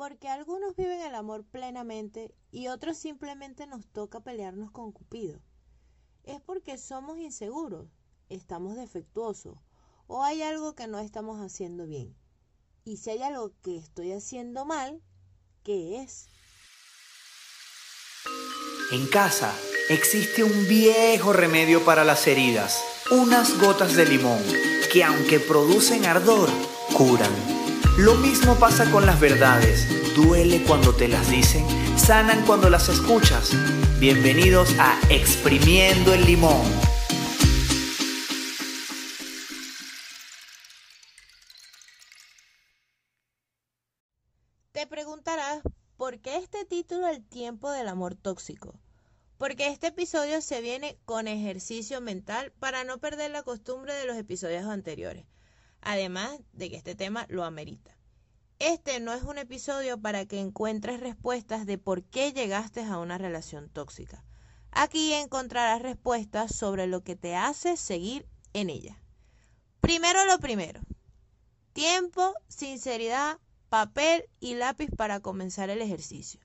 Porque algunos viven el amor plenamente y otros simplemente nos toca pelearnos con Cupido. Es porque somos inseguros, estamos defectuosos o hay algo que no estamos haciendo bien. Y si hay algo que estoy haciendo mal, ¿qué es? En casa existe un viejo remedio para las heridas, unas gotas de limón, que aunque producen ardor, curan. Lo mismo pasa con las verdades, duele cuando te las dicen, sanan cuando las escuchas. Bienvenidos a Exprimiendo el Limón. Te preguntarás, ¿por qué este título El tiempo del amor tóxico? Porque este episodio se viene con ejercicio mental para no perder la costumbre de los episodios anteriores, además de que este tema lo amerita. Este no es un episodio para que encuentres respuestas de por qué llegaste a una relación tóxica. Aquí encontrarás respuestas sobre lo que te hace seguir en ella. Primero lo primero. Tiempo, sinceridad, papel y lápiz para comenzar el ejercicio.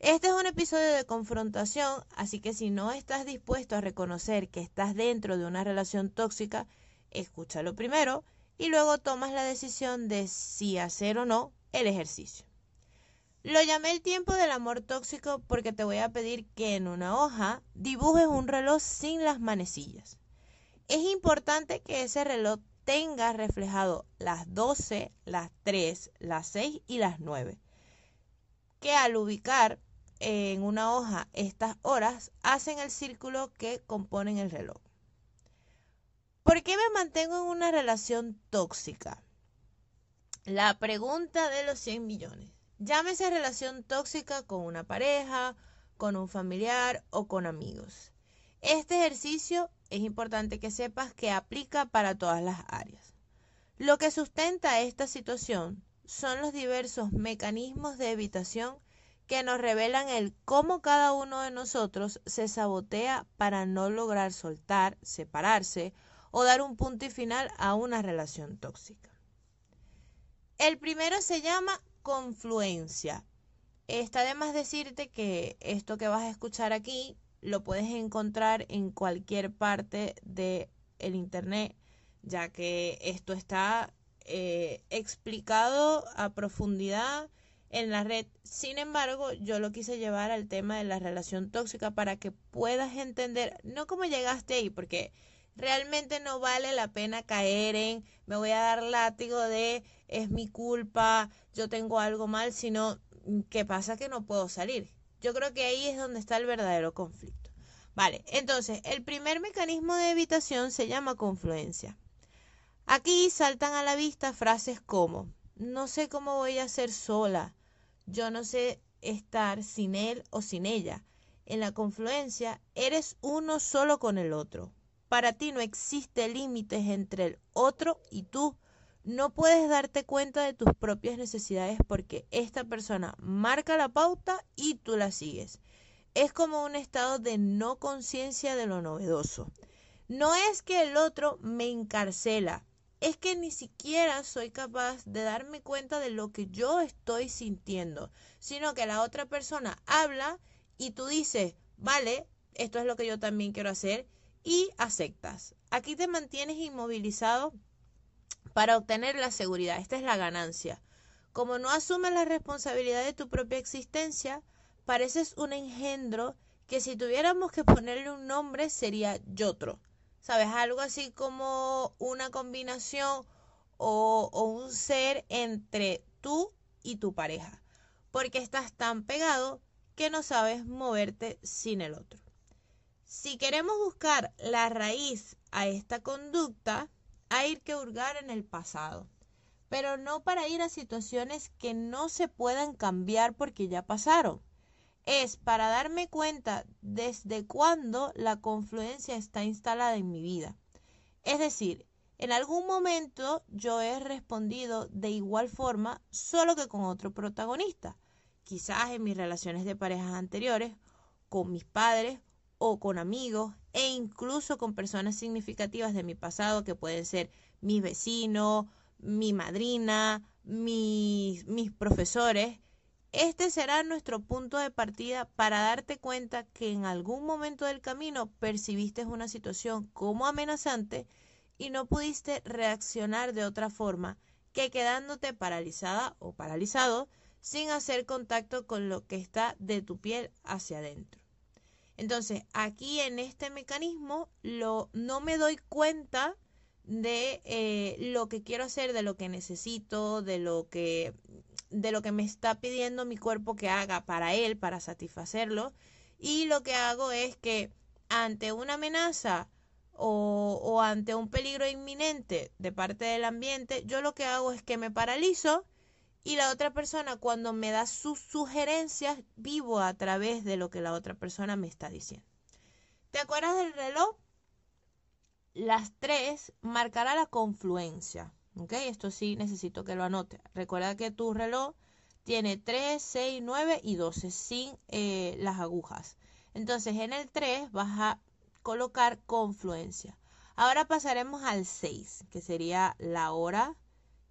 Este es un episodio de confrontación, así que si no estás dispuesto a reconocer que estás dentro de una relación tóxica, escúchalo primero y luego tomas la decisión de si hacer o no el ejercicio. Lo llamé el tiempo del amor tóxico porque te voy a pedir que en una hoja dibujes un reloj sin las manecillas. Es importante que ese reloj tenga reflejado las 12, las 3, las 6 y las 9. Que al ubicar en una hoja estas horas hacen el círculo que componen el reloj. ¿Por qué me mantengo en una relación tóxica? La pregunta de los 100 millones. Llámese relación tóxica con una pareja, con un familiar o con amigos. Este ejercicio es importante que sepas que aplica para todas las áreas. Lo que sustenta esta situación son los diversos mecanismos de evitación que nos revelan el cómo cada uno de nosotros se sabotea para no lograr soltar, separarse o dar un punto y final a una relación tóxica. El primero se llama confluencia. Está de más decirte que esto que vas a escuchar aquí lo puedes encontrar en cualquier parte del el internet, ya que esto está eh, explicado a profundidad en la red. Sin embargo, yo lo quise llevar al tema de la relación tóxica para que puedas entender, no cómo llegaste ahí, porque realmente no vale la pena caer en me voy a dar látigo de es mi culpa, yo tengo algo mal, sino qué pasa que no puedo salir. Yo creo que ahí es donde está el verdadero conflicto. Vale, entonces, el primer mecanismo de evitación se llama confluencia. Aquí saltan a la vista frases como, no sé cómo voy a ser sola, yo no sé estar sin él o sin ella. En la confluencia eres uno solo con el otro. Para ti no existe límites entre el otro y tú. No puedes darte cuenta de tus propias necesidades porque esta persona marca la pauta y tú la sigues. Es como un estado de no conciencia de lo novedoso. No es que el otro me encarcela, es que ni siquiera soy capaz de darme cuenta de lo que yo estoy sintiendo, sino que la otra persona habla y tú dices, vale, esto es lo que yo también quiero hacer y aceptas. Aquí te mantienes inmovilizado para obtener la seguridad. Esta es la ganancia. Como no asumes la responsabilidad de tu propia existencia, pareces un engendro que si tuviéramos que ponerle un nombre sería Yotro. ¿sabes? Algo así como una combinación o, o un ser entre tú y tu pareja, porque estás tan pegado que no sabes moverte sin el otro. Si queremos buscar la raíz a esta conducta, hay que hurgar en el pasado, pero no para ir a situaciones que no se puedan cambiar porque ya pasaron es para darme cuenta desde cuándo la confluencia está instalada en mi vida. Es decir, en algún momento yo he respondido de igual forma, solo que con otro protagonista. Quizás en mis relaciones de parejas anteriores, con mis padres o con amigos e incluso con personas significativas de mi pasado que pueden ser mi vecino, mi madrina, mis, mis profesores, este será nuestro punto de partida para darte cuenta que en algún momento del camino percibiste una situación como amenazante y no pudiste reaccionar de otra forma que quedándote paralizada o paralizado sin hacer contacto con lo que está de tu piel hacia adentro. Entonces, aquí en este mecanismo lo, no me doy cuenta de eh, lo que quiero hacer, de lo que necesito, de lo que, de lo que me está pidiendo mi cuerpo que haga para él, para satisfacerlo. Y lo que hago es que ante una amenaza o, o ante un peligro inminente de parte del ambiente, yo lo que hago es que me paralizo y la otra persona cuando me da sus sugerencias vivo a través de lo que la otra persona me está diciendo. ¿Te acuerdas del reloj? las tres marcará la confluencia. ¿Ok? Esto sí necesito que lo anote. Recuerda que tu reloj tiene 3, 6, 9 y 12 sin eh, las agujas. Entonces en el 3 vas a colocar confluencia. Ahora pasaremos al 6, que sería la hora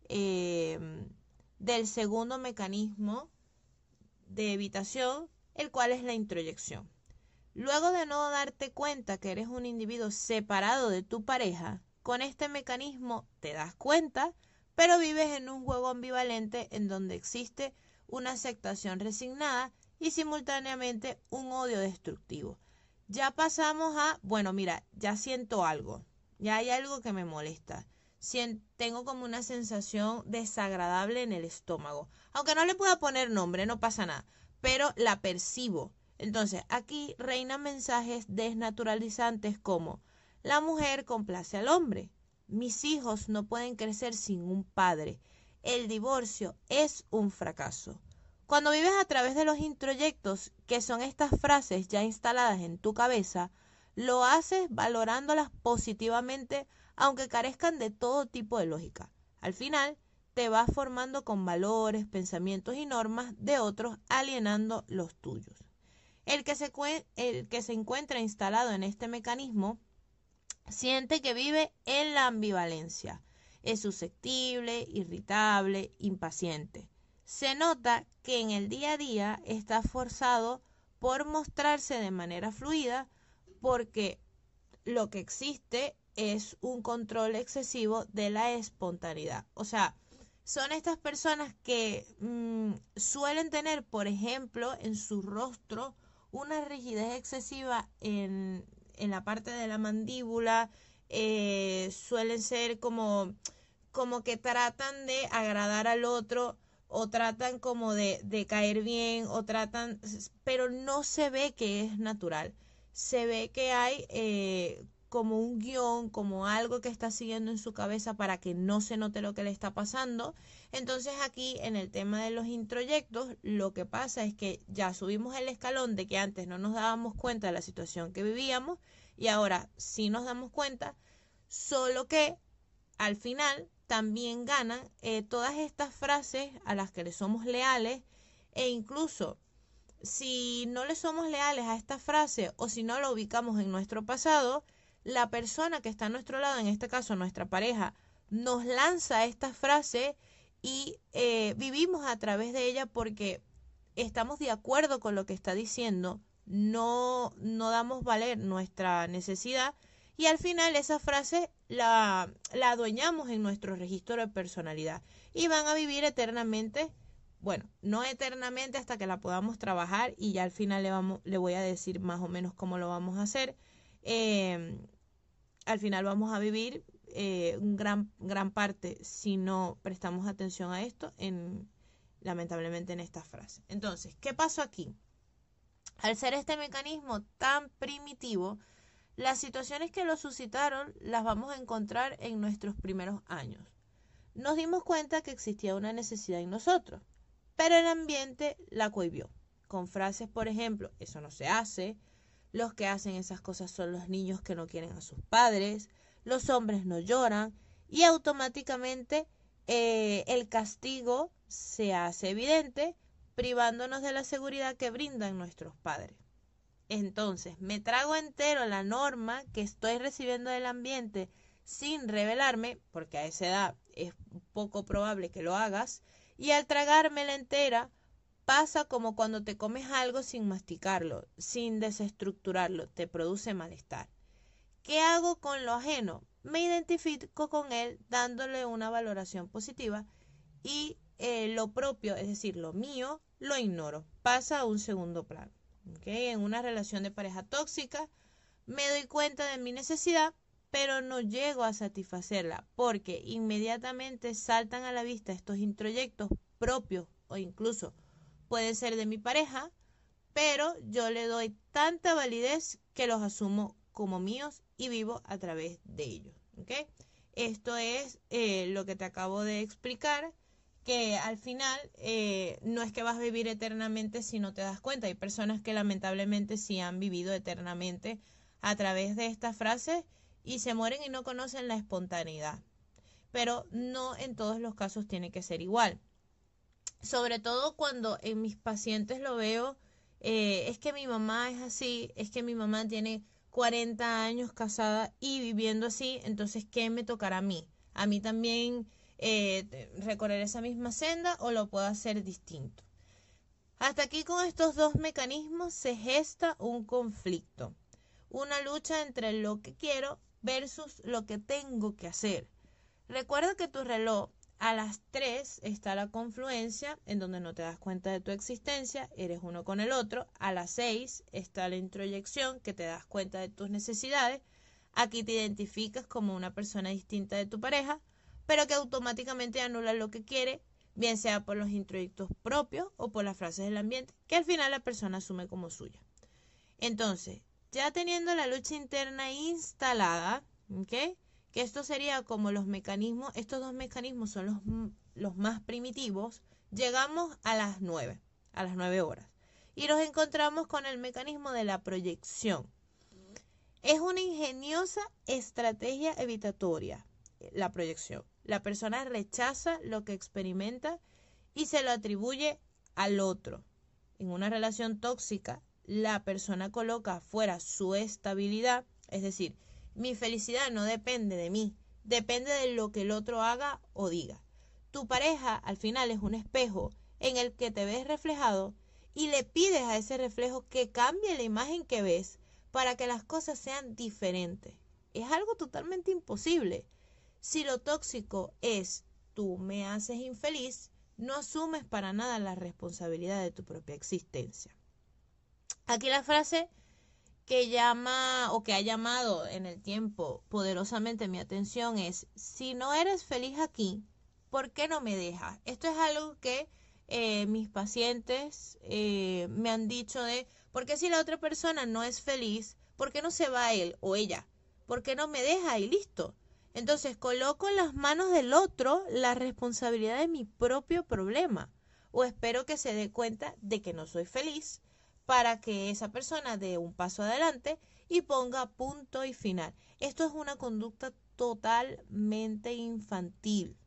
em, del segundo mecanismo de evitación, el cual es la introyección. Luego de no darte cuenta que eres un individuo separado de tu pareja, con este mecanismo te das cuenta, pero vives en un juego ambivalente en donde existe una aceptación resignada y simultáneamente un odio destructivo. Ya pasamos a, bueno, mira, ya siento algo, ya hay algo que me molesta. Tengo como una sensación desagradable en el estómago. Aunque no le pueda poner nombre, no pasa nada, pero la percibo entonces, aquí reinan mensajes desnaturalizantes como la mujer complace al hombre, mis hijos no pueden crecer sin un padre, el divorcio es un fracaso. Cuando vives a través de los introyectos, que son estas frases ya instaladas en tu cabeza, lo haces valorándolas positivamente aunque carezcan de todo tipo de lógica. Al final, te vas formando con valores, pensamientos y normas de otros, alienando los tuyos. El que, se, el que se encuentra instalado en este mecanismo siente que vive en la ambivalencia. Es susceptible, irritable, impaciente. Se nota que en el día a día está forzado por mostrarse de manera fluida porque lo que existe es un control excesivo de la espontaneidad. O sea, son estas personas que mm, suelen tener, por ejemplo, en su rostro una rigidez excesiva en, la parte de la mandíbula, eh, suelen ser como, como que tratan de agradar al otro o tratan como de, de caer bien o tratan, pero no se ve que es natural. Se ve que hay eh, como un guion, como algo que está siguiendo en su cabeza para que no se note lo que le está pasando. Entonces aquí en el tema de los introyectos, lo que pasa es que ya subimos el escalón de que antes no nos dábamos cuenta de la situación que vivíamos y ahora sí nos damos cuenta, solo que al final también ganan eh, todas estas frases a las que le somos leales e incluso si no le somos leales a esta frase o si no la ubicamos en nuestro pasado, la persona que está a nuestro lado, en este caso nuestra pareja, nos lanza esta frase y eh, vivimos a través de ella porque estamos de acuerdo con lo que está diciendo, no, no damos valer nuestra necesidad y al final esa frase la, la adueñamos en nuestro registro de personalidad y van a vivir eternamente, bueno, no eternamente hasta que la podamos trabajar y ya al final le, vamos, le voy a decir más o menos cómo lo vamos a hacer. Eh, al final vamos a vivir eh, un gran, gran parte si no prestamos atención a esto, en, lamentablemente en esta frase. Entonces, ¿qué pasó aquí? Al ser este mecanismo tan primitivo, las situaciones que lo suscitaron las vamos a encontrar en nuestros primeros años. Nos dimos cuenta que existía una necesidad en nosotros, pero el ambiente la cohibió, con frases, por ejemplo, eso no se hace, los que hacen esas cosas son los niños que no quieren a sus padres, los hombres no lloran y automáticamente eh, el castigo se hace evidente privándonos de la seguridad que brindan nuestros padres. Entonces, me trago entero la norma que estoy recibiendo del ambiente sin revelarme, porque a esa edad es poco probable que lo hagas, y al tragármela entera, pasa como cuando te comes algo sin masticarlo, sin desestructurarlo, te produce malestar. ¿Qué hago con lo ajeno? Me identifico con él dándole una valoración positiva y eh, lo propio, es decir, lo mío, lo ignoro, pasa a un segundo plano. En una relación de pareja tóxica, me doy cuenta de mi necesidad, pero no llego a satisfacerla porque inmediatamente saltan a la vista estos introyectos propios o incluso puede ser de mi pareja, pero yo le doy tanta validez que los asumo como míos y vivo a través de ellos. Esto es eh, lo que te acabo de explicar, que al final eh, no es que vas a vivir eternamente si no te das cuenta. Hay personas que lamentablemente sí han vivido eternamente a través de estas frases y se mueren y no conocen la espontaneidad. Pero no en todos los casos tiene que ser igual. Sobre todo cuando en mis pacientes lo veo, eh, es que mi mamá es así, es que mi mamá tiene 40 años casada y viviendo así, entonces, ¿qué me tocará a mí? A mí también eh, recorrer esa misma senda o lo puedo hacer distinto. Hasta aquí con estos dos mecanismos se gesta un conflicto, una lucha entre lo que quiero versus lo que tengo que hacer. Recuerda que tu reloj a las 3 está la confluencia, en donde no te das cuenta de tu existencia, eres uno con el otro. A las 6 está la introyección, que te das cuenta de tus necesidades. Aquí te identificas como una persona distinta de tu pareja, pero que automáticamente anula lo que quiere, bien sea por los introyectos propios o por las frases del ambiente, que al final la persona asume como suya. Entonces, ya teniendo la lucha interna instalada, ¿ok? que esto sería como los mecanismos, estos dos mecanismos son los, los más primitivos, llegamos a las 9, a las 9 horas. Y nos encontramos con el mecanismo de la proyección. Es una ingeniosa estrategia evitatoria, la proyección. La persona rechaza lo que experimenta y se lo atribuye al otro. En una relación tóxica, la persona coloca fuera su estabilidad, es decir, mi felicidad no depende de mí, depende de lo que el otro haga o diga. Tu pareja al final es un espejo en el que te ves reflejado y le pides a ese reflejo que cambie la imagen que ves para que las cosas sean diferentes. Es algo totalmente imposible. Si lo tóxico es tú me haces infeliz, no asumes para nada la responsabilidad de tu propia existencia. Aquí la frase que llama o que ha llamado en el tiempo poderosamente mi atención es, si no eres feliz aquí, ¿por qué no me dejas? Esto es algo que eh, mis pacientes eh, me han dicho de, ¿por qué si la otra persona no es feliz, ¿por qué no se va él o ella? ¿Por qué no me deja y listo? Entonces coloco en las manos del otro la responsabilidad de mi propio problema o espero que se dé cuenta de que no soy feliz para que esa persona dé un paso adelante y ponga punto y final. Esto es una conducta totalmente infantil.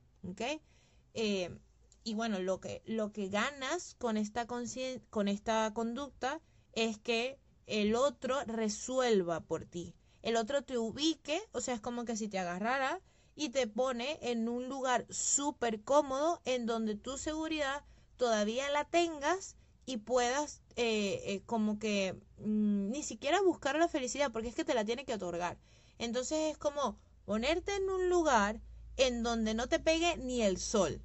Eh, y bueno, lo que, lo que ganas con esta, con esta conducta es que el otro resuelva por ti. El otro te ubique, o sea, es como que si te agarrara y te pone en un lugar súper cómodo en donde tu seguridad todavía la tengas y puedas eh, eh, como que mm, ni siquiera buscar la felicidad porque es que te la tiene que otorgar. Entonces es como ponerte en un lugar en donde no te pegue ni el sol.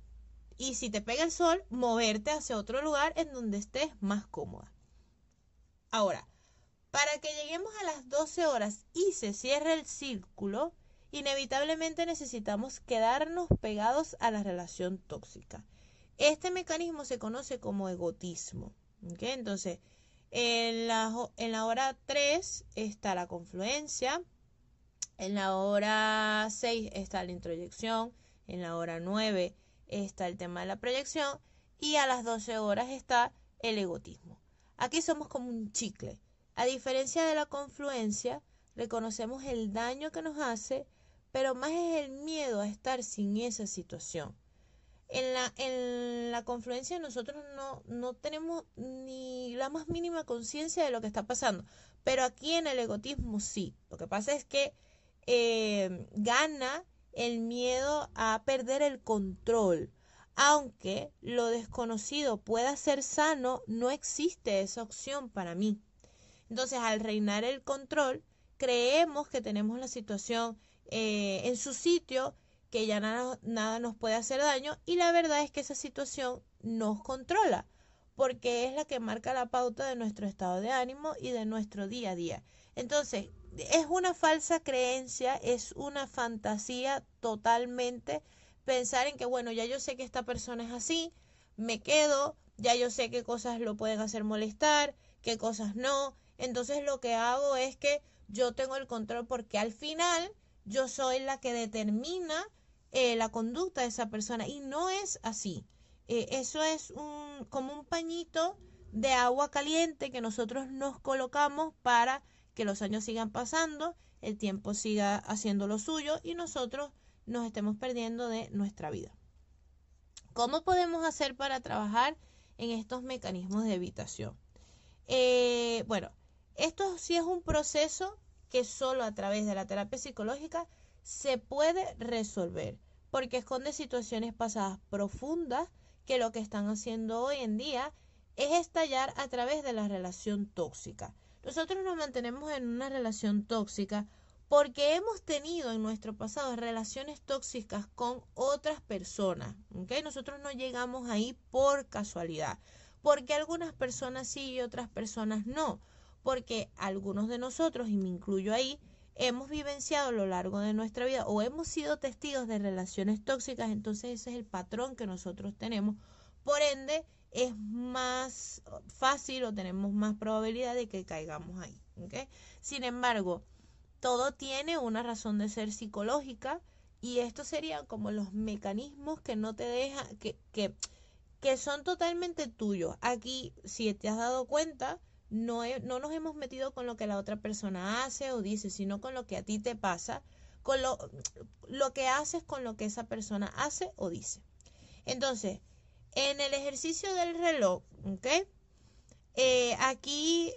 Y si te pega el sol, moverte hacia otro lugar en donde estés más cómoda. Ahora, para que lleguemos a las 12 horas y se cierre el círculo, inevitablemente necesitamos quedarnos pegados a la relación tóxica. Este mecanismo se conoce como egotismo. Entonces, en la, en la hora 3 está la confluencia, en la hora 6 está la introyección, en la hora 9 está el tema de la proyección y a las 12 horas está el egotismo. Aquí somos como un chicle. A diferencia de la confluencia, reconocemos el daño que nos hace, pero más es el miedo a estar sin esa situación. En la, en la confluencia nosotros no, no tenemos ni la más mínima conciencia de lo que está pasando, pero aquí en el egotismo sí. Lo que pasa es que eh, gana el miedo a perder el control. Aunque lo desconocido pueda ser sano, no existe esa opción para mí. Entonces, al reinar el control, creemos que tenemos la situación eh, en su sitio, que ya nada, nos puede hacer daño y la verdad es que esa situación nos controla porque es la que marca la pauta de nuestro estado de ánimo y de nuestro día a día. Entonces, es una falsa creencia, es una fantasía totalmente pensar en que, bueno, ya yo sé que esta persona es así, me quedo, ya yo sé qué cosas lo pueden hacer molestar, qué cosas no. Entonces lo que hago es que yo tengo el control porque al final yo soy la que determina eh, la conducta de esa persona y no es así. Eh, eso es como un pañito de agua caliente que nosotros nos colocamos para que los años sigan pasando, el tiempo siga haciendo lo suyo y nosotros nos estemos perdiendo de nuestra vida. ¿Cómo podemos hacer para trabajar en estos mecanismos de evitación? Eh, bueno, esto sí es un proceso que solo a través de la terapia psicológica se puede resolver, porque esconde situaciones pasadas profundas que lo que están haciendo hoy en día es estallar a través de la relación tóxica. Nosotros nos mantenemos en una relación tóxica porque hemos tenido en nuestro pasado relaciones tóxicas con otras personas. ¿okay? Nosotros no llegamos ahí por casualidad, porque algunas personas sí y otras personas no, porque algunos de nosotros, y me incluyo ahí, hemos vivenciado a lo largo de nuestra vida o hemos sido testigos de relaciones tóxicas, entonces ese es el patrón que nosotros tenemos. Por ende, es más fácil o tenemos más probabilidad de que caigamos ahí. Sin embargo, todo tiene una razón de ser psicológica y estos serían como los mecanismos que no te dejan, que, que, que son totalmente tuyos. Aquí, si te has dado cuenta, no, no nos hemos metido con lo que la otra persona hace o dice, sino con lo que a ti te pasa, con lo, lo que haces con lo que esa persona hace o dice. Entonces, en el ejercicio del reloj, ¿ok? Eh, aquí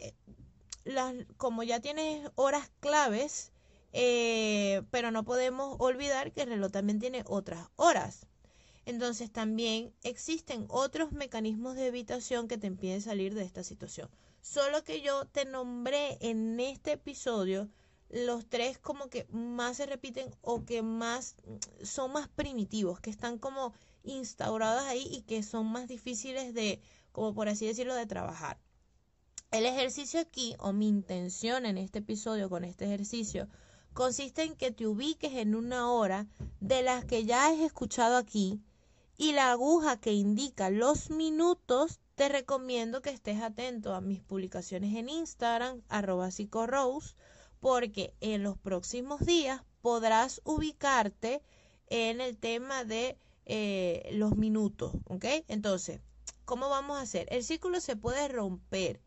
como ya tienes horas claves, eh, pero no podemos olvidar que el reloj también tiene otras horas. Entonces también existen otros mecanismos de evitación que te impiden salir de esta situación. Solo que yo te nombré en este episodio los tres como que más se repiten o que más son más primitivos, que están como instaurados ahí y que son más difíciles de, como por así decirlo, de trabajar. El ejercicio aquí, o mi intención en este episodio con este ejercicio, consiste en que te ubiques en una hora de las que ya has escuchado aquí y la aguja que indica los minutos, te recomiendo que estés atento a mis publicaciones en Instagram, arroba psicorose, porque en los próximos días podrás ubicarte en el tema de eh, los minutos, ¿ok? Entonces, ¿cómo vamos a hacer? El círculo se puede romper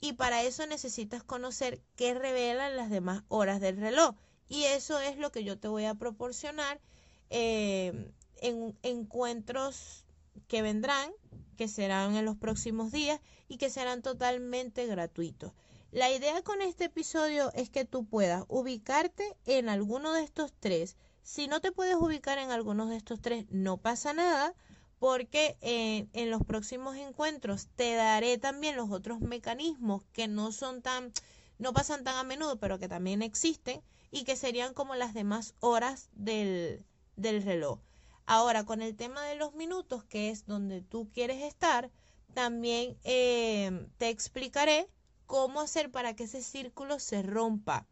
y para eso necesitas conocer qué revelan las demás horas del reloj. Y eso es lo que yo te voy a proporcionar eh, en encuentros que vendrán, que serán en los próximos días y que serán totalmente gratuitos. La idea con este episodio es que tú puedas ubicarte en alguno de estos tres. Si no te puedes ubicar en alguno de estos tres, no pasa nada porque eh, en los próximos encuentros te daré también los otros mecanismos que no son tan, no pasan tan a menudo, pero que también existen y que serían como las demás horas del, del reloj. Ahora, con el tema de los minutos, que es donde tú quieres estar, también eh, te explicaré cómo hacer para que ese círculo se rompa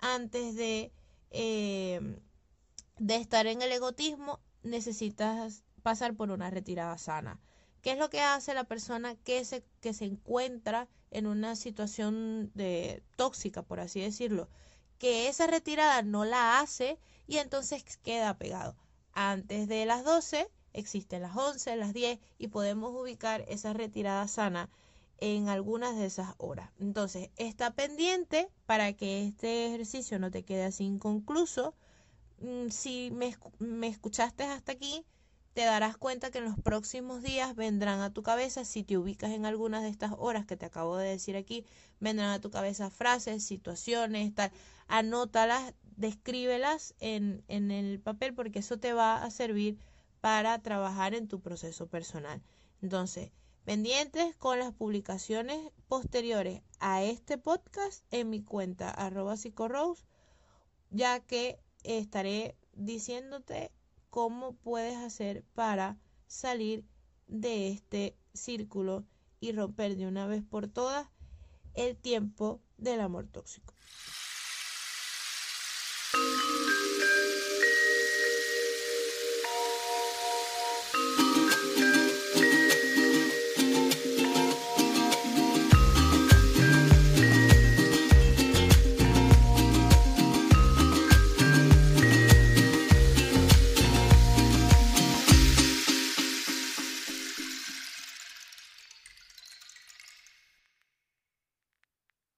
antes de, eh, de estar en el egotismo. Necesitas pasar por una retirada sana. ¿Qué es lo que hace la persona que se, que se encuentra en una situación de tóxica, por así decirlo? Que esa retirada no la hace y entonces queda pegado. Antes de las 12 existen las 11, las 10 y podemos ubicar esa retirada sana en algunas de esas horas. Entonces, está pendiente para que este ejercicio no te quede así inconcluso. Mm, si me, me escuchaste hasta aquí, te darás cuenta que en los próximos días vendrán a tu cabeza, si te ubicas en algunas de estas horas que te acabo de decir aquí, vendrán a tu cabeza frases, situaciones, tal. Anótalas, descríbelas en, en el papel porque eso te va a servir para trabajar en tu proceso personal. Entonces, pendientes con las publicaciones posteriores a este podcast en mi cuenta arroba psicorose, ya que estaré diciéndote cómo puedes hacer para salir de este círculo y romper de una vez por todas el tiempo del amor tóxico.